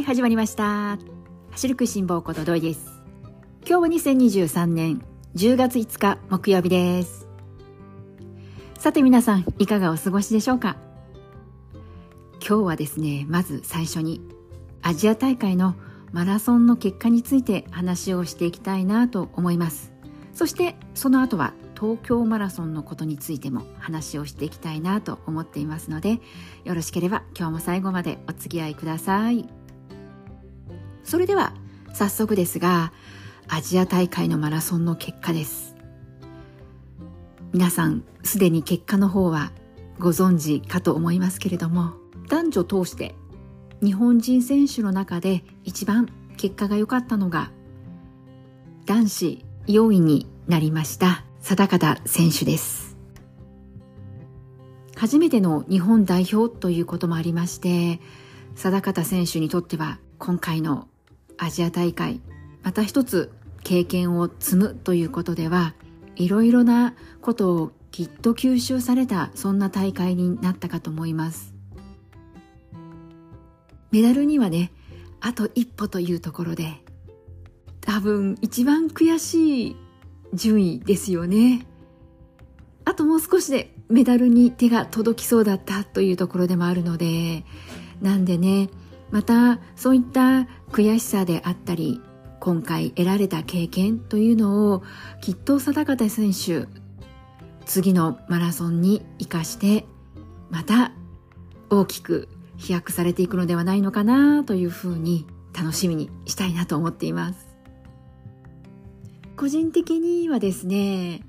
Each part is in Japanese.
はい始まりました。走る食いしん坊こと土井です。今日は2023年10月5日木曜日です。さて皆さんいかがお過ごしでしょうか？今日はですねまず最初にアジア大会のマラソンの結果について話をしていきたいなと思います。そしてその後は東京マラソンのことについても話をしていきたいなと思っていますのでよろしければ今日も最後までお付き合いください。それでは早速ですがアジア大会のマラソンの結果です。皆さんすでに結果の方はご存知かと思いますけれども男女通して日本人選手の中で一番結果が良かったのが男子4位になりました定方選手です。初めての日本代表ということもありまして定方選手にとっては今回のアジア大会また一つ経験を積むということではいろいろなことをきっと吸収されたそんな大会になったかと思いますメダルにはねあと一歩というところで多分一番悔しい順位ですよね。あともう少しでメダルに手が届きそうだったというところでもあるので、なんでね、またそういった悔しさであったり、今回得られた経験というのをきっと定方選手、次のマラソンに生かして、また大きく飛躍されていくのではないのかなというふうに楽しみにしたいなと思っています。個人的にはですね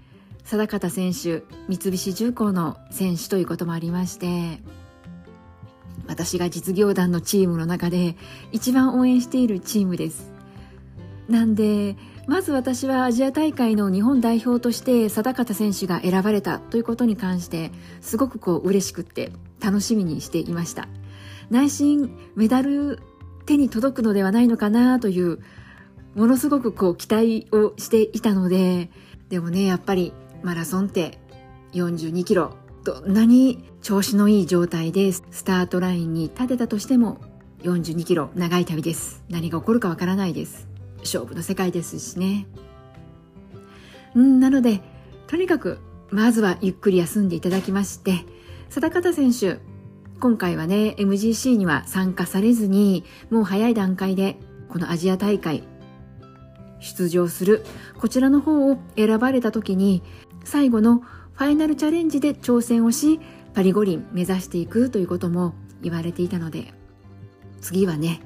定方選手三菱重工の選手ということもありまして私が実業団のチームの中で一番応援しているチームです。なんでまず私はアジア大会の日本代表として定方選手が選ばれたということに関してすごくこう嬉しくって楽しみにしていました。内心メダル手に届くのではないのかなというものすごくこう期待をしていたのででもねやっぱりマラソンって42キロどんなに調子のいい状態でスタートラインに立てたとしても42キロ長い旅です。何が起こるかわからないです。勝負の世界ですしね。うんなのでとにかくまずはゆっくり休んでいただきまして定方選手今回はね MGC には参加されずにもう早い段階でこのアジア大会出場するこちらの方を選ばれた時に最後のファイナルチャレンジで挑戦をしパリ五輪目指していくということも言われていたので次はね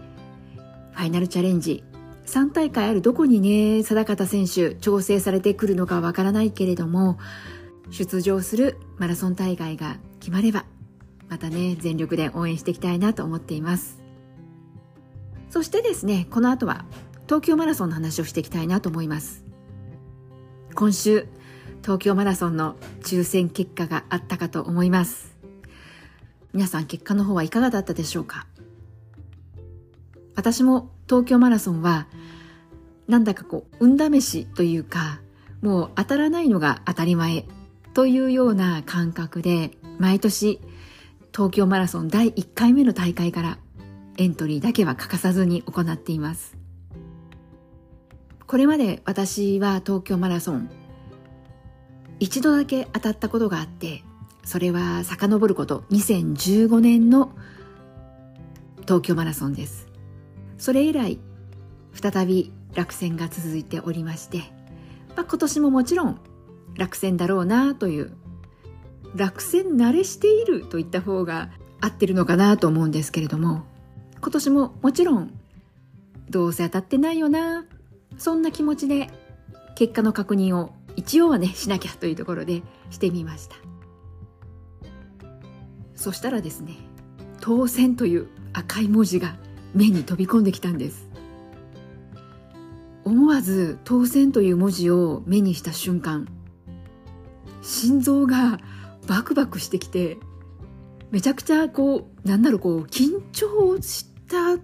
ファイナルチャレンジ。3大会あるどこにね定方選手調整されてくるのかわからないけれども出場するマラソン大会が決まればまたね全力で応援していきたいなと思っています。そしてですねこの後は東京マラソンの話をしていきたいなと思います。今週東京マラソンの抽選結果があったかと思います。皆さん結果の方はいかがだったでしょうか？私も東京マラソンはなんだかこう運試しというかもう当たらないのが当たり前というような感覚で毎年東京マラソン第1回目の大会からエントリーだけは欠かさずに行っています。これまで私は東京マラソン一度だけ当たったことがあってそれは遡ること2015年の東京マラソンです。それ以来再び落選が続いておりまして、まあ、今年ももちろん落選だろうなという落選慣れしているといった方が合ってるのかなと思うんですけれども今年ももちろんどうせ当たってないよなそんな気持ちで結果の確認を一応はねしなきゃというところでしてみました。そしたらですね当選という赤い文字が目に飛び込んできたんです。思わず当選という文字を目にした瞬間心臓がバクバクしてきてめちゃくちゃこうなんだろうこう緊張した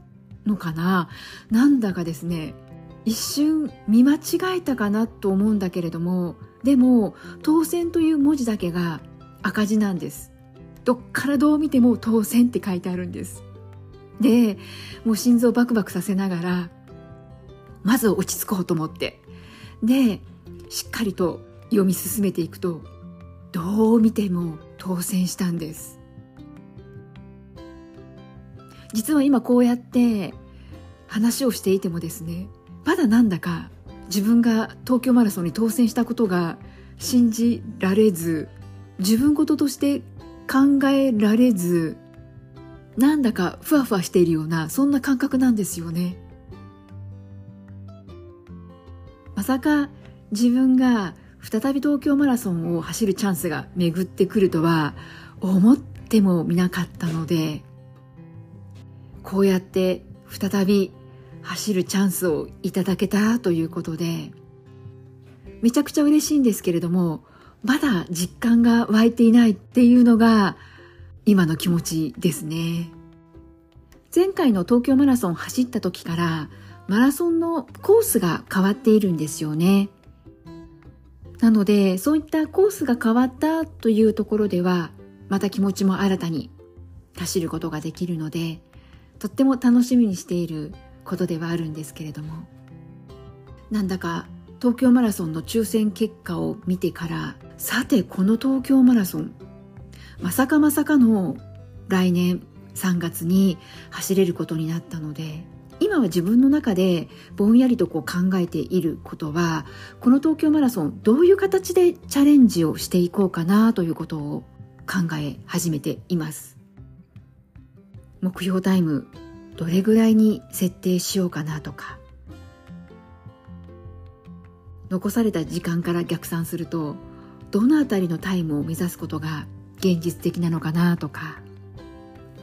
のかな？なんだかですね一瞬見間違えたかなと思うんだけれどもでも当選という文字だけが赤字なんです。どっからどう見ても当選って書いてあるんです。でもう心臓バクバクさせながらまず落ち着こうと思ってでしっかりと読み進めていくとどう見ても当選したんです。実は今こうやって話をしていてもですねまだなんだか自分が東京マラソンに当選したことが信じられず自分事として考えられずなんだかふわふわしているようなそんな感覚なんですよね。まさか自分が再び東京マラソンを走るチャンスが巡ってくるとは思ってもみなかったのでこうやって再び走るチャンスをいただけたということでめちゃくちゃ嬉しいんですけれどもまだ実感が湧いていないっていうのが今の気持ちですね。前回の東京マラソン走った時からマラソンのコースが変わっているんですよね。なのでそういったコースが変わったというところではまた気持ちも新たに走ることができるのでとっても楽しみにしていることではあるんですけれども。なんだか東京マラソンの抽選結果を見てからさてこの東京マラソンまさかまさかの来年3月に走れることになったので今は自分の中でぼんやりとこう考えていることはこの東京マラソンどういう形でチャレンジをしていこうかなということを考え始めています。目標タイムどれぐらいに設定しようかなとか残された時間から逆算するとどのあたりのタイムを目指すことが現実的なのかなとか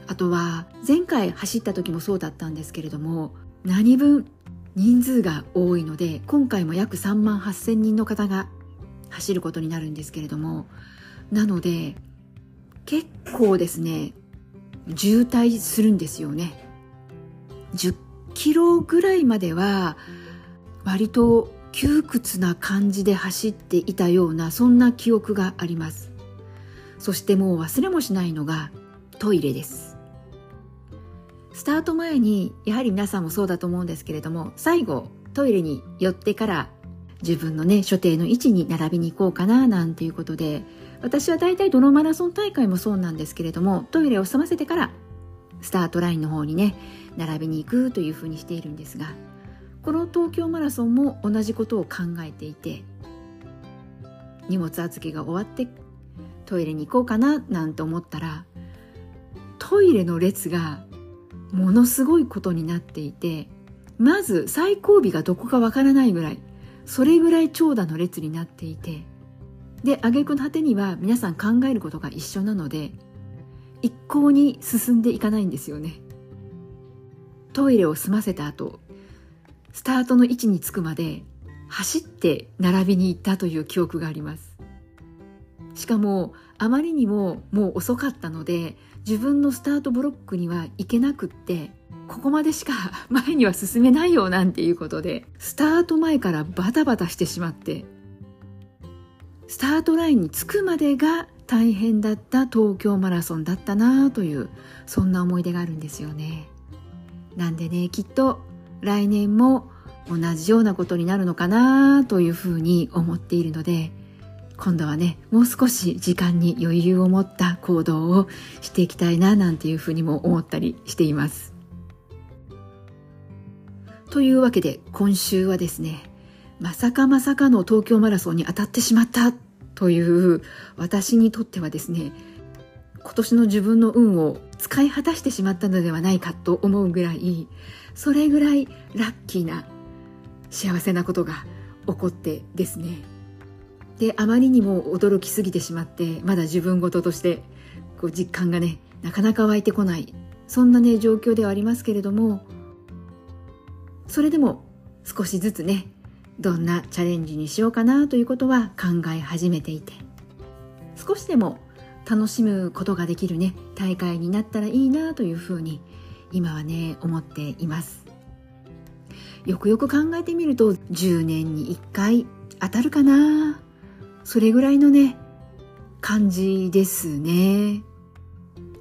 あとは前回走った時もそうだったんですけれども何分人数が多いので今回も約3万8,000人の方が走ることになるんですけれどもなので結構ですね渋滞するんですよね。10キロぐらいまでは割と窮屈な感じで走っていたようなそんな記憶があります。そしてもう忘れもしないのがトイレです。スタート前にやはり皆さんもそうだと思うんですけれども最後トイレに寄ってから自分のね所定の位置に並びに行こうかななんていうことで私は大体どのマラソン大会もそうなんですけれどもトイレを済ませてからスタートラインの方にね並びに行くというふうにしているんですがこの東京マラソンも同じことを考えていて荷物預けが終わってトイレに行こうかななんて思ったらトイレの列がものすごいことになっていてまず最後尾がどこかわからないぐらいそれぐらい長蛇の列になっていてで挙句の果てには皆さん考えることが一緒なので一向に進んでいかないんですよね。トイレを済ませた後スタートの位置につくまで走って並びに行ったという記憶があります。しかもあまりにももう遅かったので自分のスタートブロックには行けなくってここまでしか 前には進めないよなんていうことでスタート前からバタバタしてしまってスタートラインに着くまでが大変だった東京マラソンだったなというそんな思い出があるんですよね。なんでねきっと来年も同じようなことになるのかなというふうに思っているので今度はねもう少し時間に余裕を持った行動をしていきたいななんていうふうにも思ったりしています。というわけで今週はですねまさかまさかの東京マラソンに当たってしまったという私にとってはですね今年の自分の運を使い果たしてしまったのではないかと思うぐらいそれぐらいラッキーな幸せなことが起こってですね。であまりにも驚きすぎてしまってまだ自分事としてこう実感がねなかなか湧いてこない。そんなね状況ではありますけれどもそれでも少しずつねどんなチャレンジにしようかなということは考え始めていて少しでも楽しむことができるね大会になったらいいなというふうに今はね思っています。よくよく考えてみると10年に1回当たるかな。それぐらいのね感じですね。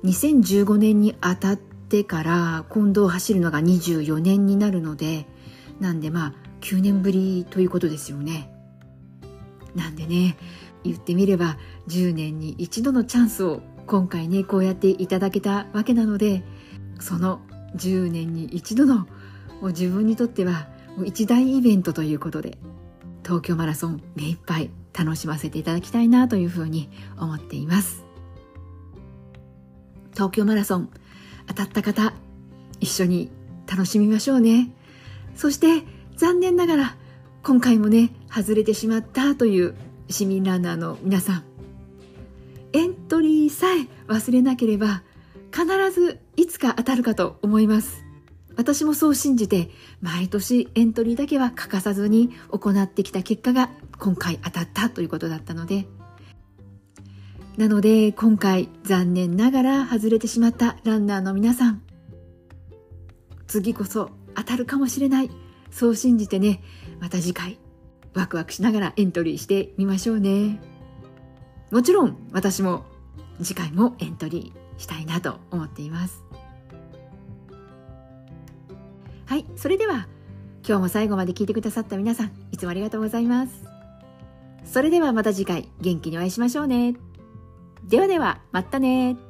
2015年に当たってから今度走るのが24年になるのでなんでまあ9年ぶりということですよね。なんでね言ってみれば10年に一度のチャンスを今回ねこうやっていただけたわけなのでその10年に一度のもう自分にとってはもう一大イベントということで東京マラソン目いっぱい楽しませていただきたいなというふうに思っています。東京マラソン当たった方一緒に楽しみましょうね。そして残念ながら今回もね外れてしまったという市民ランナーの皆さん。エントリーさえ忘れなければ必ずいつか当たるかと思います。私もそう信じて毎年エントリーだけは欠かさずに行ってきた結果が今回当たったということだったので。なので今回残念ながら外れてしまったランナーの皆さん。次こそ当たるかもしれない。そう信じてね。また次回。ワクワクしながらエントリーしてみましょうね。もちろん私も次回もエントリーしたいなと思っています。はいそれでは今日も最後まで聞いてくださった皆さんいつもありがとうございます。それではまた次回元気にお会いしましょうね。ではではまたね。